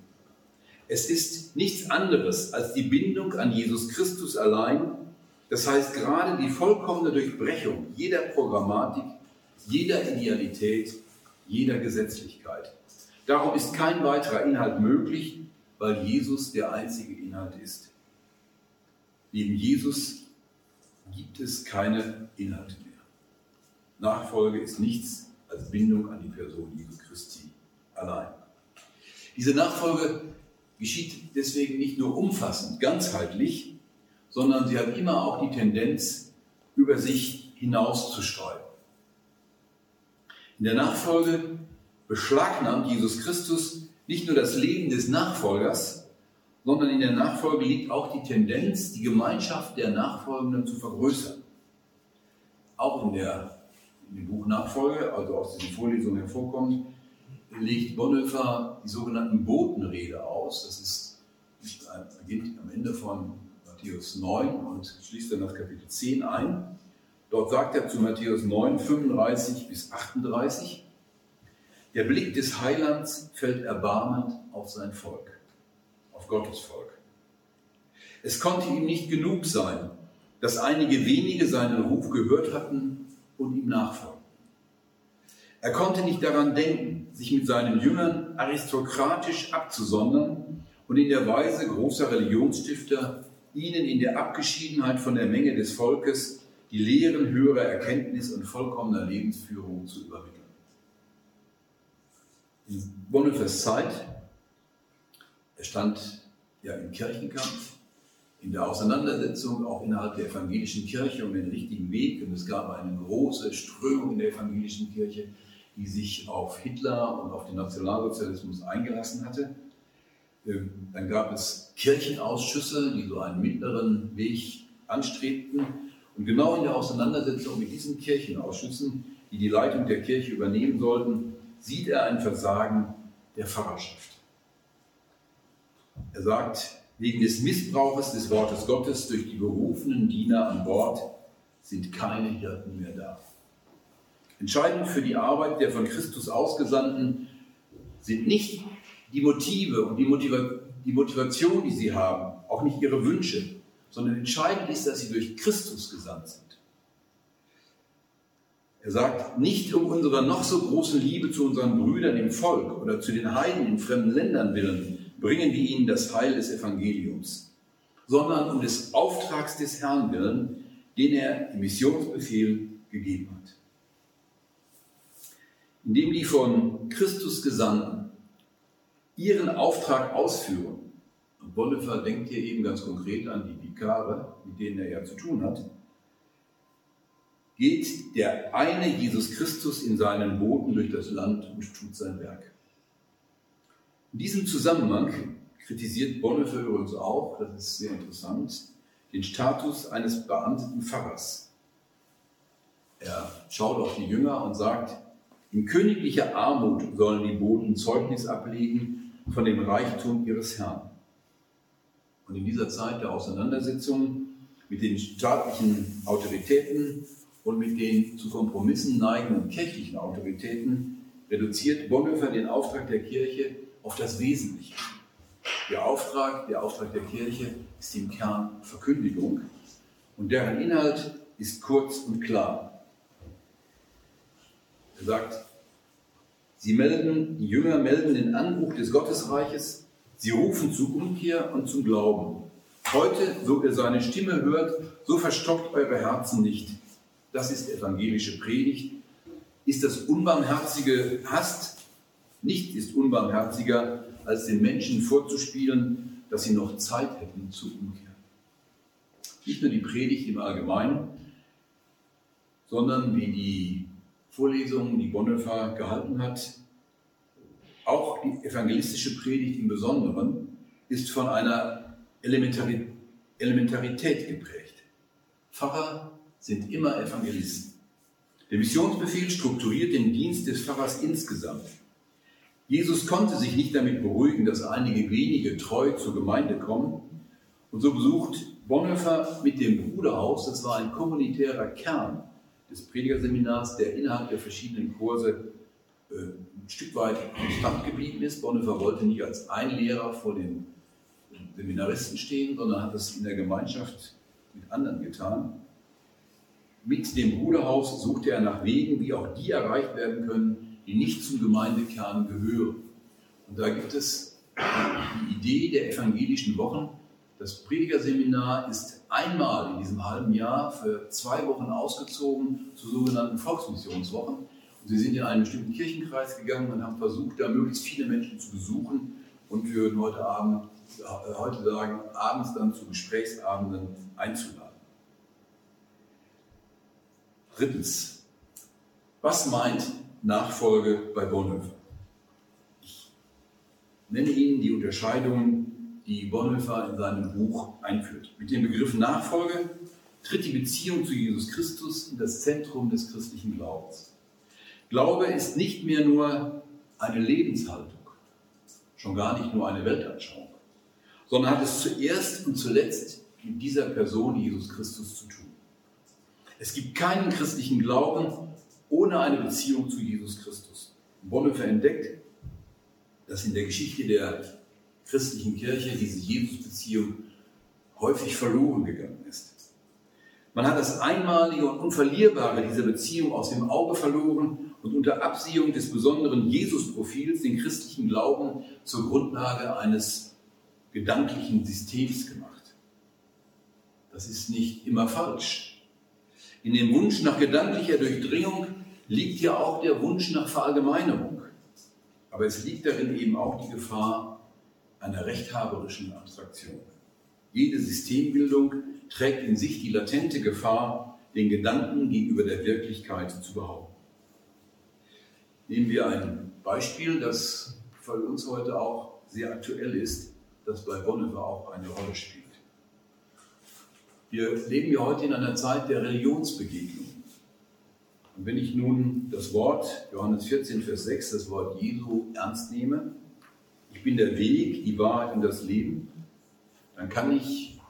Es ist nichts anderes als die Bindung an Jesus Christus allein, das heißt gerade die vollkommene Durchbrechung jeder Programmatik, jeder Idealität, jeder Gesetzlichkeit. Darum ist kein weiterer Inhalt möglich, weil Jesus der einzige Inhalt ist. Neben Jesus gibt es keine Inhalte. Nachfolge ist nichts als Bindung an die Person Jesu Christi allein. Diese Nachfolge geschieht deswegen nicht nur umfassend, ganzheitlich, sondern sie hat immer auch die Tendenz, über sich hinauszustreuen. In der Nachfolge beschlagnahmt Jesus Christus nicht nur das Leben des Nachfolgers, sondern in der Nachfolge liegt auch die Tendenz, die Gemeinschaft der Nachfolgenden zu vergrößern. Auch in, der, in dem Buch Nachfolge, also aus diesen Vorlesungen hervorkommt, legt Bonhoeffer die sogenannten Botenrede aus. Das ist, beginnt am Ende von Matthäus 9 und schließt dann das Kapitel 10 ein. Dort sagt er zu Matthäus 9, 35 bis 38, der Blick des Heilands fällt erbarmend auf sein Volk, auf Gottes Volk. Es konnte ihm nicht genug sein, dass einige wenige seinen Ruf gehört hatten und ihm nachfolgten. Er konnte nicht daran denken, sich mit seinen Jüngern aristokratisch abzusondern und in der Weise großer Religionsstifter ihnen in der Abgeschiedenheit von der Menge des Volkes die Lehren höherer Erkenntnis und vollkommener Lebensführung zu übermitteln. In Bonhoeffers Zeit, er stand ja im Kirchenkampf, in der Auseinandersetzung auch innerhalb der evangelischen Kirche um den richtigen Weg. Und es gab eine große Strömung in der evangelischen Kirche, die sich auf Hitler und auf den Nationalsozialismus eingelassen hatte. Ähm, dann gab es Kirchenausschüsse, die so einen mittleren Weg anstrebten. Und genau in der Auseinandersetzung mit diesen Kirchenausschüssen, die die Leitung der Kirche übernehmen sollten, sieht er ein Versagen der Pfarrerschaft. Er sagt, wegen des Missbrauches des Wortes Gottes durch die berufenen Diener an Bord sind keine Hirten mehr da. Entscheidend für die Arbeit der von Christus Ausgesandten sind nicht die Motive und die, Motiva die Motivation, die sie haben, auch nicht ihre Wünsche, sondern entscheidend ist, dass sie durch Christus gesandt sind. Er sagt, nicht um unserer noch so großen Liebe zu unseren Brüdern im Volk oder zu den Heiden in fremden Ländern willen, bringen wir ihnen das Heil des Evangeliums, sondern um des Auftrags des Herrn willen, den er im Missionsbefehl gegeben hat. indem die von Christus Gesandten ihren Auftrag ausführen. Und Bonhoeffer denkt hier eben ganz konkret an die Vikare, mit denen er ja zu tun hat. Geht der eine Jesus Christus in seinen Booten durch das Land und tut sein Werk. In diesem Zusammenhang kritisiert Bonhoeffer übrigens auch, das ist sehr interessant, den Status eines beamteten Pfarrers. Er schaut auf die Jünger und sagt, in königlicher Armut sollen die Boten Zeugnis ablegen von dem Reichtum ihres Herrn. Und in dieser Zeit der Auseinandersetzung mit den staatlichen Autoritäten und mit den zu Kompromissen neigenden kirchlichen Autoritäten reduziert Bonhoeffer den Auftrag der Kirche auf das Wesentliche. Der Auftrag, der Auftrag der Kirche ist im Kern Verkündigung und deren Inhalt ist kurz und klar. Er sagt, sie melden, die Jünger melden den Anbruch des Gottesreiches, sie rufen zur Umkehr und zum Glauben. Heute, so ihr seine Stimme hört, so verstockt eure Herzen nicht. Das ist evangelische Predigt. Ist das Unbarmherzige Hast? Nichts ist unbarmherziger, als den Menschen vorzuspielen, dass sie noch Zeit hätten zur Umkehr. Nicht nur die Predigt im Allgemeinen, sondern wie die Vorlesungen, die Bonhoeffer gehalten hat, auch die evangelistische Predigt im Besonderen, ist von einer Elementari Elementarität geprägt. Pfarrer sind immer Evangelisten. Der Missionsbefehl strukturiert den Dienst des Pfarrers insgesamt. Jesus konnte sich nicht damit beruhigen, dass einige wenige treu zur Gemeinde kommen. Und so besucht Bonhoeffer mit dem Bruderhaus, das war ein kommunitärer Kern des Predigerseminars, der innerhalb der verschiedenen Kurse äh, ein Stück weit konstant geblieben ist. Bonhoeffer wollte nicht als ein Lehrer vor den Seminaristen stehen, sondern hat das in der Gemeinschaft mit anderen getan. Mit dem Bruderhaus suchte er nach Wegen, wie auch die erreicht werden können, die nicht zum Gemeindekern gehören. Und da gibt es die Idee der evangelischen Wochen. Das Predigerseminar ist einmal in diesem halben Jahr für zwei Wochen ausgezogen zu sogenannten Volksmissionswochen. Und sie sind in einen bestimmten Kirchenkreis gegangen und haben versucht, da möglichst viele Menschen zu besuchen. Und wir würden heute Abend, äh, heute sagen, abends dann zu Gesprächsabenden einzuladen. Drittens, was meint Nachfolge bei Bonhoeffer? Ich nenne Ihnen die Unterscheidungen die Bonhoeffer in seinem Buch einführt. Mit dem Begriff Nachfolge tritt die Beziehung zu Jesus Christus in das Zentrum des christlichen Glaubens. Glaube ist nicht mehr nur eine Lebenshaltung, schon gar nicht nur eine Weltanschauung, sondern hat es zuerst und zuletzt mit dieser Person Jesus Christus zu tun. Es gibt keinen christlichen Glauben ohne eine Beziehung zu Jesus Christus. Bonhoeffer entdeckt, dass in der Geschichte der christlichen Kirche diese Jesus-Beziehung häufig verloren gegangen ist. Man hat das Einmalige und Unverlierbare dieser Beziehung aus dem Auge verloren und unter Absehung des besonderen Jesus-Profils den christlichen Glauben zur Grundlage eines gedanklichen Systems gemacht. Das ist nicht immer falsch. In dem Wunsch nach gedanklicher Durchdringung liegt ja auch der Wunsch nach Verallgemeinerung. Aber es liegt darin eben auch die Gefahr, einer rechthaberischen Abstraktion. Jede Systembildung trägt in sich die latente Gefahr, den Gedanken gegenüber der Wirklichkeit zu behaupten. Nehmen wir ein Beispiel, das für uns heute auch sehr aktuell ist, das bei Bonhoeffer auch eine Rolle spielt. Wir leben ja heute in einer Zeit der Religionsbegegnung. Und wenn ich nun das Wort, Johannes 14, Vers 6, das Wort Jesu ernst nehme, ich bin der Weg, die Wahrheit und das Leben, dann kann ich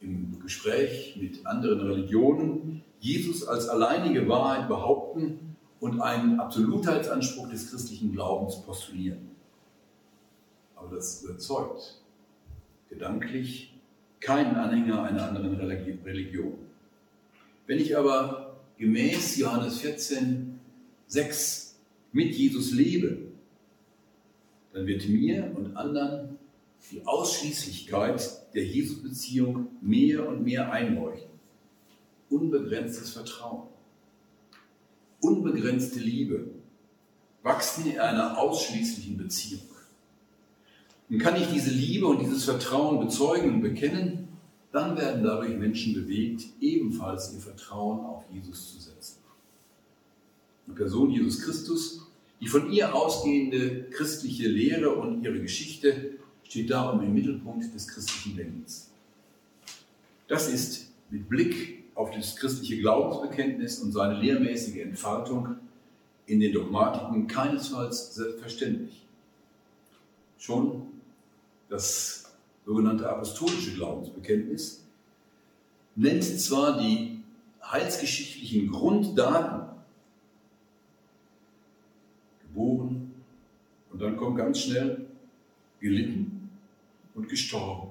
im Gespräch mit anderen Religionen Jesus als alleinige Wahrheit behaupten und einen Absolutheitsanspruch des christlichen Glaubens postulieren. Aber das überzeugt gedanklich keinen Anhänger einer anderen Religion. Wenn ich aber gemäß Johannes 14, 6 mit Jesus lebe, dann wird mir und anderen die Ausschließlichkeit der Jesus-Beziehung mehr und mehr einleuchten. Unbegrenztes Vertrauen. unbegrenzte Liebe wachsen in einer ausschließlichen Beziehung. Und kann ich diese Liebe und dieses Vertrauen bezeugen und bekennen, dann werden dadurch Menschen bewegt, ebenfalls ihr Vertrauen auf Jesus zu setzen. Die Person Jesus Christus, die von ihr ausgehende christliche Lehre und ihre Geschichte steht darum im Mittelpunkt des christlichen Denkens. Das ist mit Blick auf das christliche Glaubensbekenntnis und seine lehrmäßige Entfaltung in den Dogmatiken keinesfalls selbstverständlich. Schon das sogenannte apostolische Glaubensbekenntnis nennt zwar die heilsgeschichtlichen Grunddaten, geboren und dann kommt ganz schnell gelitten und gestorben.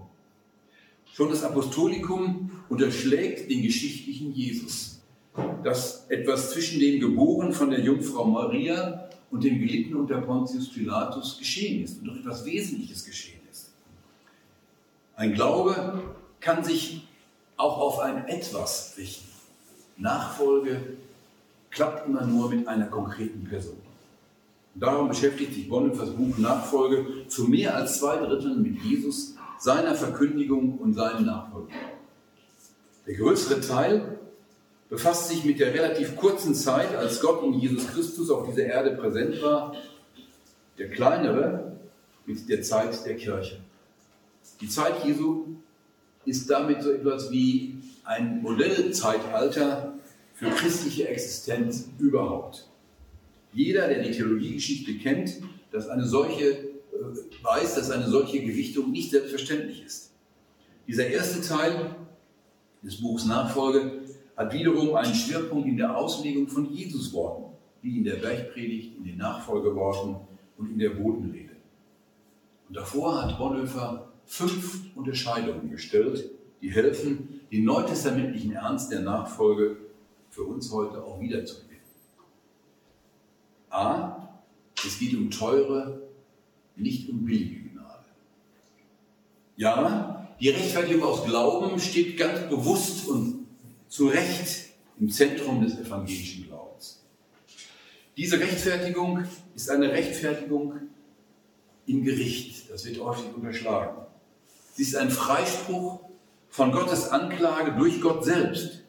Schon das Apostolikum unterschlägt den geschichtlichen Jesus, dass etwas zwischen dem Geboren von der Jungfrau Maria und dem Gelitten unter Pontius Pilatus geschehen ist und doch etwas Wesentliches geschehen. Ein Glaube kann sich auch auf ein Etwas richten. Nachfolge klappt immer nur mit einer konkreten Person. Darum beschäftigt sich Bonhoeffers Buch Nachfolge zu mehr als zwei Dritteln mit Jesus, seiner Verkündigung und seinen Nachfolgern. Der größere Teil befasst sich mit der relativ kurzen Zeit, als Gott in Jesus Christus auf dieser Erde präsent war. Der kleinere mit der Zeit der Kirche. Die Zeit Jesu ist damit so etwas wie ein Modellzeitalter für christliche Existenz überhaupt. Jeder, der die Theologiegeschichte kennt, dass eine solche, äh, weiß, dass eine solche Gewichtung nicht selbstverständlich ist. Dieser erste Teil des Buchs Nachfolge hat wiederum einen Schwerpunkt in der Auslegung von Jesus Worten, wie in der Bergpredigt, in den Nachfolgeworten und in der Bodenrede. Und davor hat Bonhoeffer fünf Unterscheidungen gestellt, die helfen, den neutestamentlichen Ernst der Nachfolge für uns heute auch wiederzugewinnen. A. Es geht um teure, nicht um billige Gnade. Ja, die Rechtfertigung aus Glauben steht ganz bewusst und zu Recht im Zentrum des evangelischen Glaubens. Diese Rechtfertigung ist eine Rechtfertigung im Gericht. Das wird häufig unterschlagen. Sie ist ein Freispruch von Gottes Anklage durch Gott selbst.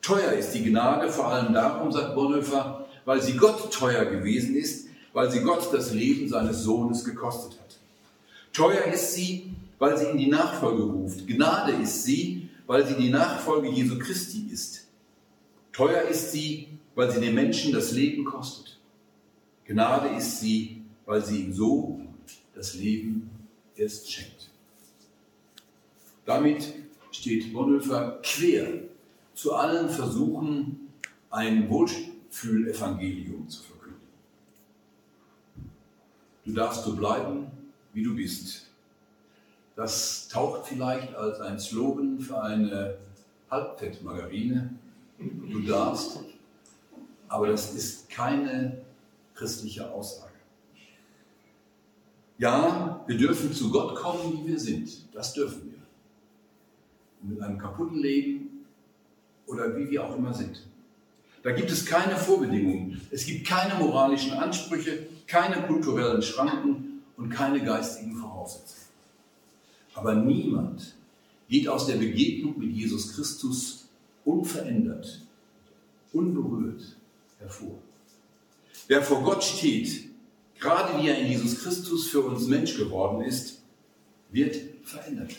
Teuer ist die Gnade vor allem darum, sagt Bonhoeffer, weil sie Gott teuer gewesen ist, weil sie Gott das Leben seines Sohnes gekostet hat. Teuer ist sie, weil sie in die Nachfolge ruft. Gnade ist sie, weil sie die Nachfolge Jesu Christi ist. Teuer ist sie, weil sie den Menschen das Leben kostet. Gnade ist sie, weil sie ihm so das Leben erst schenkt. Damit steht Bonhoeffer quer zu allen Versuchen, ein Wohlfühlevangelium zu verkünden. Du darfst so bleiben, wie du bist. Das taucht vielleicht als ein Slogan für eine Halbfettmargarine. Du darfst, aber das ist keine christliche Aussage. Ja, wir dürfen zu Gott kommen, wie wir sind. Das dürfen wir. Mit einem kaputten Leben oder wie wir auch immer sind. Da gibt es keine Vorbedingungen. Es gibt keine moralischen Ansprüche, keine kulturellen Schranken und keine geistigen Voraussetzungen. Aber niemand geht aus der Begegnung mit Jesus Christus unverändert, unberührt hervor. Wer vor Gott steht, gerade wie er in Jesus Christus für uns Mensch geworden ist, wird verändert.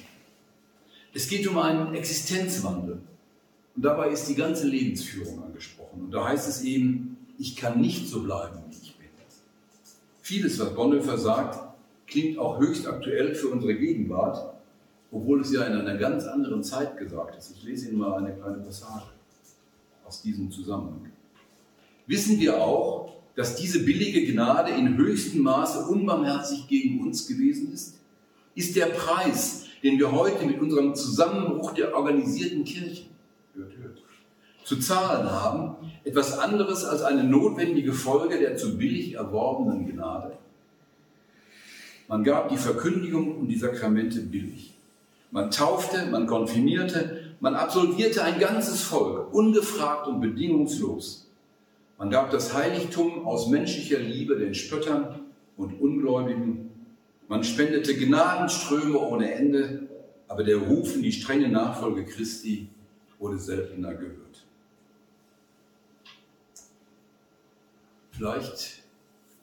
Es geht um einen Existenzwandel. Und dabei ist die ganze Lebensführung angesprochen. Und da heißt es eben, ich kann nicht so bleiben, wie ich bin. Vieles, was Bonhoeffer sagt, klingt auch höchst aktuell für unsere Gegenwart, obwohl es ja in einer ganz anderen Zeit gesagt ist. Ich lese Ihnen mal eine kleine Passage aus diesem Zusammenhang. Wissen wir auch, dass diese billige Gnade in höchstem Maße unbarmherzig gegen uns gewesen ist? Ist der Preis, den wir heute mit unserem Zusammenbruch der organisierten Kirchen zu zahlen haben, etwas anderes als eine notwendige Folge der zu billig erworbenen Gnade? Man gab die Verkündigung und die Sakramente billig. Man taufte, man konfirmierte, man absolvierte ein ganzes Volk, ungefragt und bedingungslos. Man gab das Heiligtum aus menschlicher Liebe den Spöttern und Ungläubigen. Man spendete Gnadenströme ohne Ende, aber der Ruf in die strenge Nachfolge Christi wurde seltener gehört. Vielleicht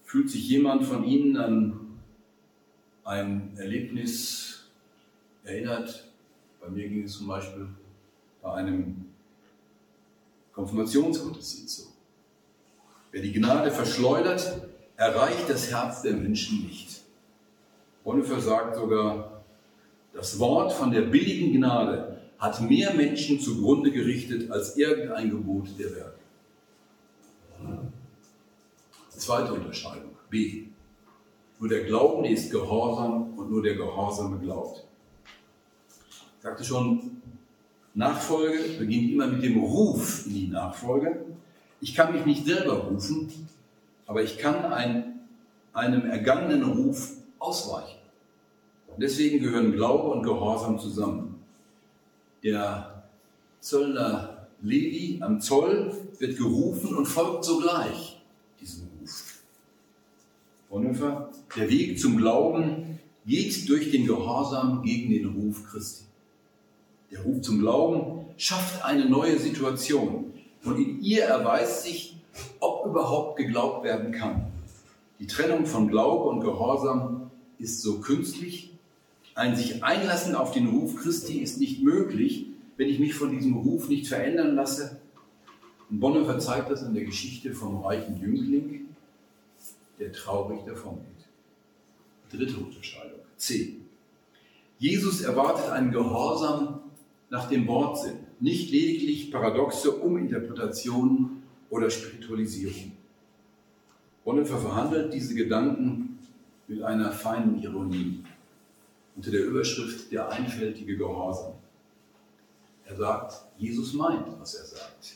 fühlt sich jemand von Ihnen an ein Erlebnis erinnert. Bei mir ging es zum Beispiel bei einem Konfirmationsgottesdienst so. Wer die Gnade verschleudert, erreicht das Herz der Menschen nicht. Bonhoeffer sagt sogar, das Wort von der billigen Gnade hat mehr Menschen zugrunde gerichtet als irgendein Gebot der Werke. Zweite Unterscheidung. B. Nur der Glaubende ist gehorsam und nur der Gehorsame glaubt. Ich sagte schon, Nachfolge beginnt immer mit dem Ruf in die Nachfolge. Ich kann mich nicht selber rufen, aber ich kann ein, einem ergangenen Ruf ausweichen. Und deswegen gehören Glaube und Gehorsam zusammen. Der Zöllner Levi am Zoll wird gerufen und folgt sogleich diesem Ruf. Bonhoeffer, der Weg zum Glauben geht durch den Gehorsam gegen den Ruf Christi. Der Ruf zum Glauben schafft eine neue Situation und in ihr erweist sich, ob überhaupt geglaubt werden kann. Die Trennung von Glaube und Gehorsam ist so künstlich. Ein sich einlassen auf den Ruf Christi ist nicht möglich, wenn ich mich von diesem Ruf nicht verändern lasse. Und Bonhoeffer zeigt das in der Geschichte vom reichen Jüngling, der traurig davongeht. Dritte Unterscheidung. C. Jesus erwartet einen Gehorsam nach dem Wortsinn, nicht lediglich paradoxe Uminterpretationen oder Spiritualisierung. Bonhoeffer verhandelt diese Gedanken mit einer feinen Ironie unter der Überschrift Der einfältige Gehorsam. Er sagt, Jesus meint, was er sagt.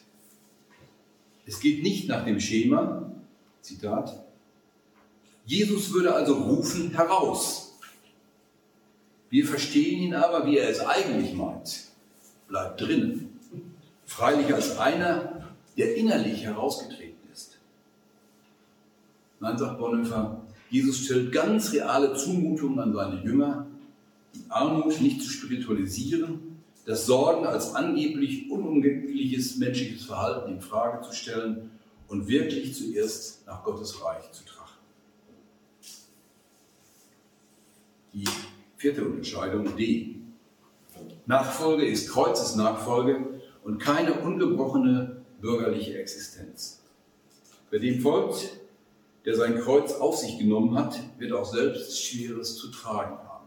Es geht nicht nach dem Schema, Zitat, Jesus würde also rufen heraus. Wir verstehen ihn aber, wie er es eigentlich meint. Bleibt drinnen. Freilich als einer, der innerlich herausgetreten ist. Nein, sagt Bonhoeffer, Jesus stellt ganz reale Zumutungen an seine Jünger, die Armut nicht zu spiritualisieren, das Sorgen als angeblich unumgängliches menschliches Verhalten in Frage zu stellen und wirklich zuerst nach Gottes Reich zu trachten. Die vierte Unterscheidung D. Nachfolge ist Kreuzesnachfolge und keine ungebrochene bürgerliche Existenz. Wer dem folgt, der sein Kreuz auf sich genommen hat, wird auch selbst Schweres zu tragen haben.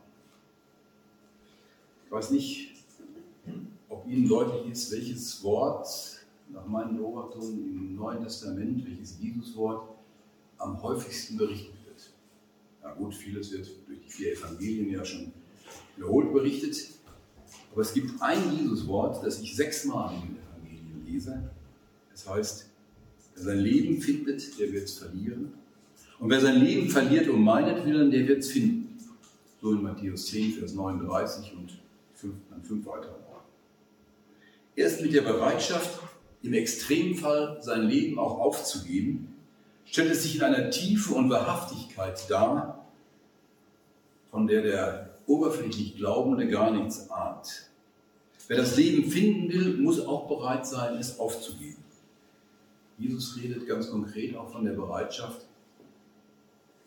Ich weiß nicht, ob Ihnen deutlich ist, welches Wort nach meinen Beobachtungen im Neuen Testament, welches Jesuswort am häufigsten berichtet wird. Na gut, vieles wird durch die vier Evangelien ja schon wiederholt berichtet. Aber es gibt ein Jesuswort, das ich sechsmal in den Evangelien lese. Es heißt, wer sein Leben findet, der wird es verlieren. Und wer sein Leben verliert um meinetwillen, der wird es finden. So in Matthäus 10, Vers 39 und an fünf weiteren Orten. Erst mit der Bereitschaft, im Extremfall sein Leben auch aufzugeben, stellt es sich in einer Tiefe und Wahrhaftigkeit dar, von der der oberflächlich Glaubende gar nichts ahnt. Wer das Leben finden will, muss auch bereit sein, es aufzugeben. Jesus redet ganz konkret auch von der Bereitschaft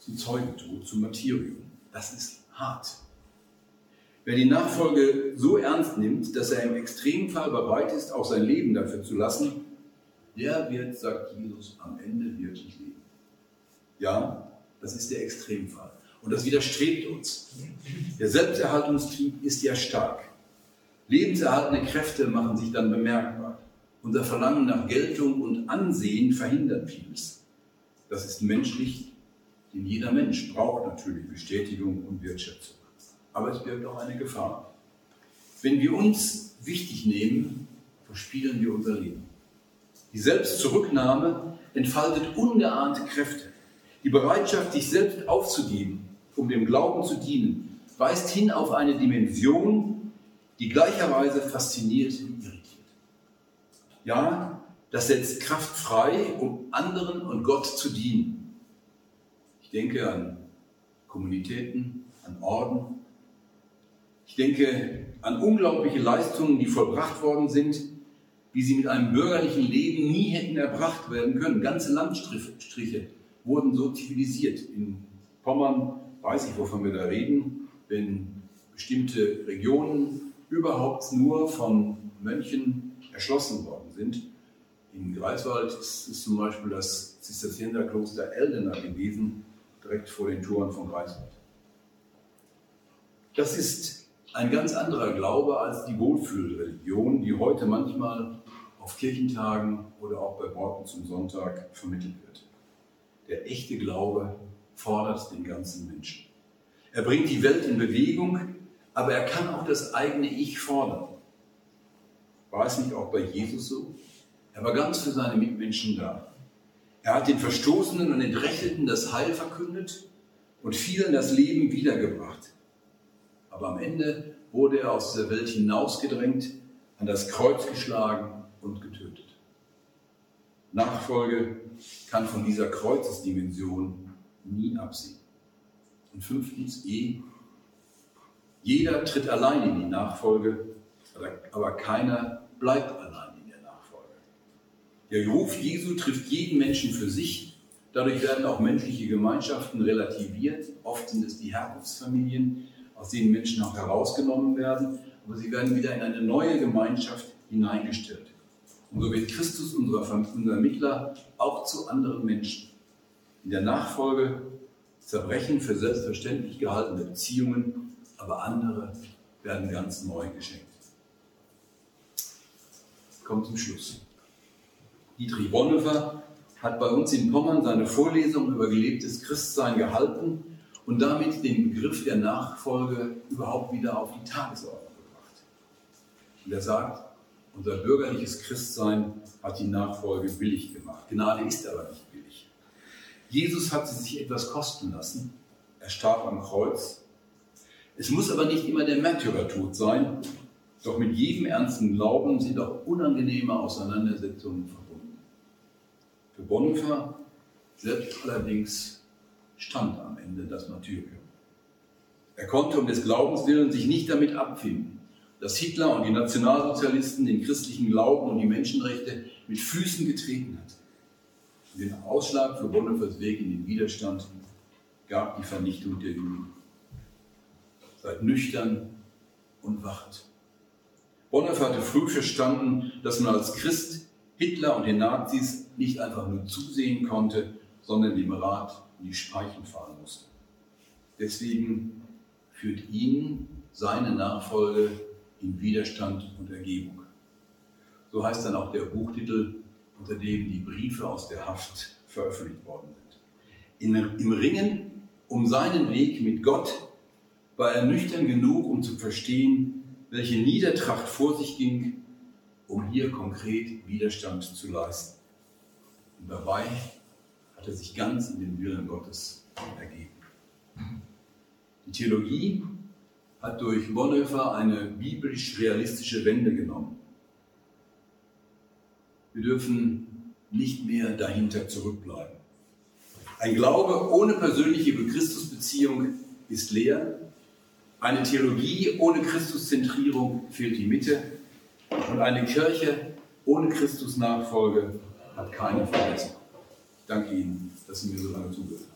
zum Zeugentod, zum Martyrium. Das ist hart. Wer die Nachfolge so ernst nimmt, dass er im Extremfall bereit ist, auch sein Leben dafür zu lassen, der wird, sagt Jesus, am Ende wirklich leben. Ja, das ist der Extremfall. Und das widerstrebt uns. Der Selbsterhaltungstrieb ist ja stark. Lebenserhaltende Kräfte machen sich dann bemerkbar. Unser Verlangen nach Geltung und Ansehen verhindert vieles. Das ist menschlich, denn jeder Mensch braucht natürlich Bestätigung und Wertschätzung. Aber es birgt auch eine Gefahr. Wenn wir uns wichtig nehmen, verspielen wir unser Leben. Die Selbstzurücknahme entfaltet ungeahnte Kräfte. Die Bereitschaft, sich selbst aufzugeben, um dem Glauben zu dienen, weist hin auf eine Dimension, die gleicherweise fasziniert und irritiert. Ja, Das setzt Kraft frei, um anderen und Gott zu dienen. Ich denke an Kommunitäten, an Orden. Ich denke an unglaubliche Leistungen, die vollbracht worden sind, wie sie mit einem bürgerlichen Leben nie hätten erbracht werden können. Ganze Landstriche wurden so zivilisiert. In Pommern weiß ich, wovon wir da reden, wenn bestimmte Regionen überhaupt nur von Mönchen erschlossen worden sind. In Greifswald ist, ist zum Beispiel das Zisterzienserkloster Eldena gewesen, direkt vor den Toren von Greifswald. Das ist ein ganz anderer Glaube als die Wohlfühlreligion, die heute manchmal auf Kirchentagen oder auch bei Worten zum Sonntag vermittelt wird. Der echte Glaube fordert den ganzen Menschen. Er bringt die Welt in Bewegung, aber er kann auch das eigene Ich fordern. War es nicht auch bei Jesus so? Er war ganz für seine Mitmenschen da. Er hat den Verstoßenen und Entrechteten das Heil verkündet und vielen das Leben wiedergebracht. Aber am Ende wurde er aus dieser Welt hinausgedrängt, an das Kreuz geschlagen und getötet. Nachfolge kann von dieser Kreuzesdimension nie absehen. Und fünftens, E. Jeder tritt allein in die Nachfolge, aber keiner bleibt allein. Der Ruf Jesu trifft jeden Menschen für sich. Dadurch werden auch menschliche Gemeinschaften relativiert. Oft sind es die Herkunftsfamilien, aus denen Menschen auch herausgenommen werden, aber sie werden wieder in eine neue Gemeinschaft hineingestellt. Und so wird Christus, unser, Mittler, auch zu anderen Menschen. In der Nachfolge zerbrechen für selbstverständlich gehaltene Beziehungen, aber andere werden ganz neu geschenkt. Kommt zum Schluss. Dietrich Bonhoeffer hat bei uns in Pommern seine Vorlesung über gelebtes Christsein gehalten und damit den Begriff der Nachfolge überhaupt wieder auf die Tagesordnung gebracht. Und er sagt, unser bürgerliches Christsein hat die Nachfolge billig gemacht. Gnade ist aber nicht billig. Jesus hat sie sich etwas kosten lassen. Er starb am Kreuz. Es muss aber nicht immer der Märtyrertod sein, doch mit jedem ernsten Glauben sind auch unangenehme Auseinandersetzungen verbunden. Für Bonhoeffer selbst allerdings stand am Ende das Martyrium. Er konnte um des Glaubens willen sich nicht damit abfinden, dass Hitler und die Nationalsozialisten den christlichen Glauben und die Menschenrechte mit Füßen getreten hat. Den Ausschlag für Bonhoeffers Weg in den Widerstand gab die Vernichtung der Juden. Seid nüchtern und wacht. Bonhoeffer hatte früh verstanden, dass man als Christ Hitler und den Nazis nicht einfach nur zusehen konnte, sondern dem Rat in die Speichen fahren musste. Deswegen führt ihn seine Nachfolge in Widerstand und Ergebung. So heißt dann auch der Buchtitel, unter dem die Briefe aus der Haft veröffentlicht worden sind. In, Im Ringen um seinen Weg mit Gott war er nüchtern genug, um zu verstehen, welche Niedertracht vor sich ging, um hier konkret Widerstand zu leisten. Und dabei hat er sich ganz in den Willen Gottes ergeben. Die Theologie hat durch Bonhoeffer eine biblisch-realistische Wende genommen. Wir dürfen nicht mehr dahinter zurückbleiben. Ein Glaube ohne persönliche Christusbeziehung ist leer. Eine Theologie ohne Christuszentrierung fehlt die Mitte. Und eine Kirche ohne Christusnachfolge hat keine Verletzung. Ich danke Ihnen, dass Sie mir so lange zugehört haben.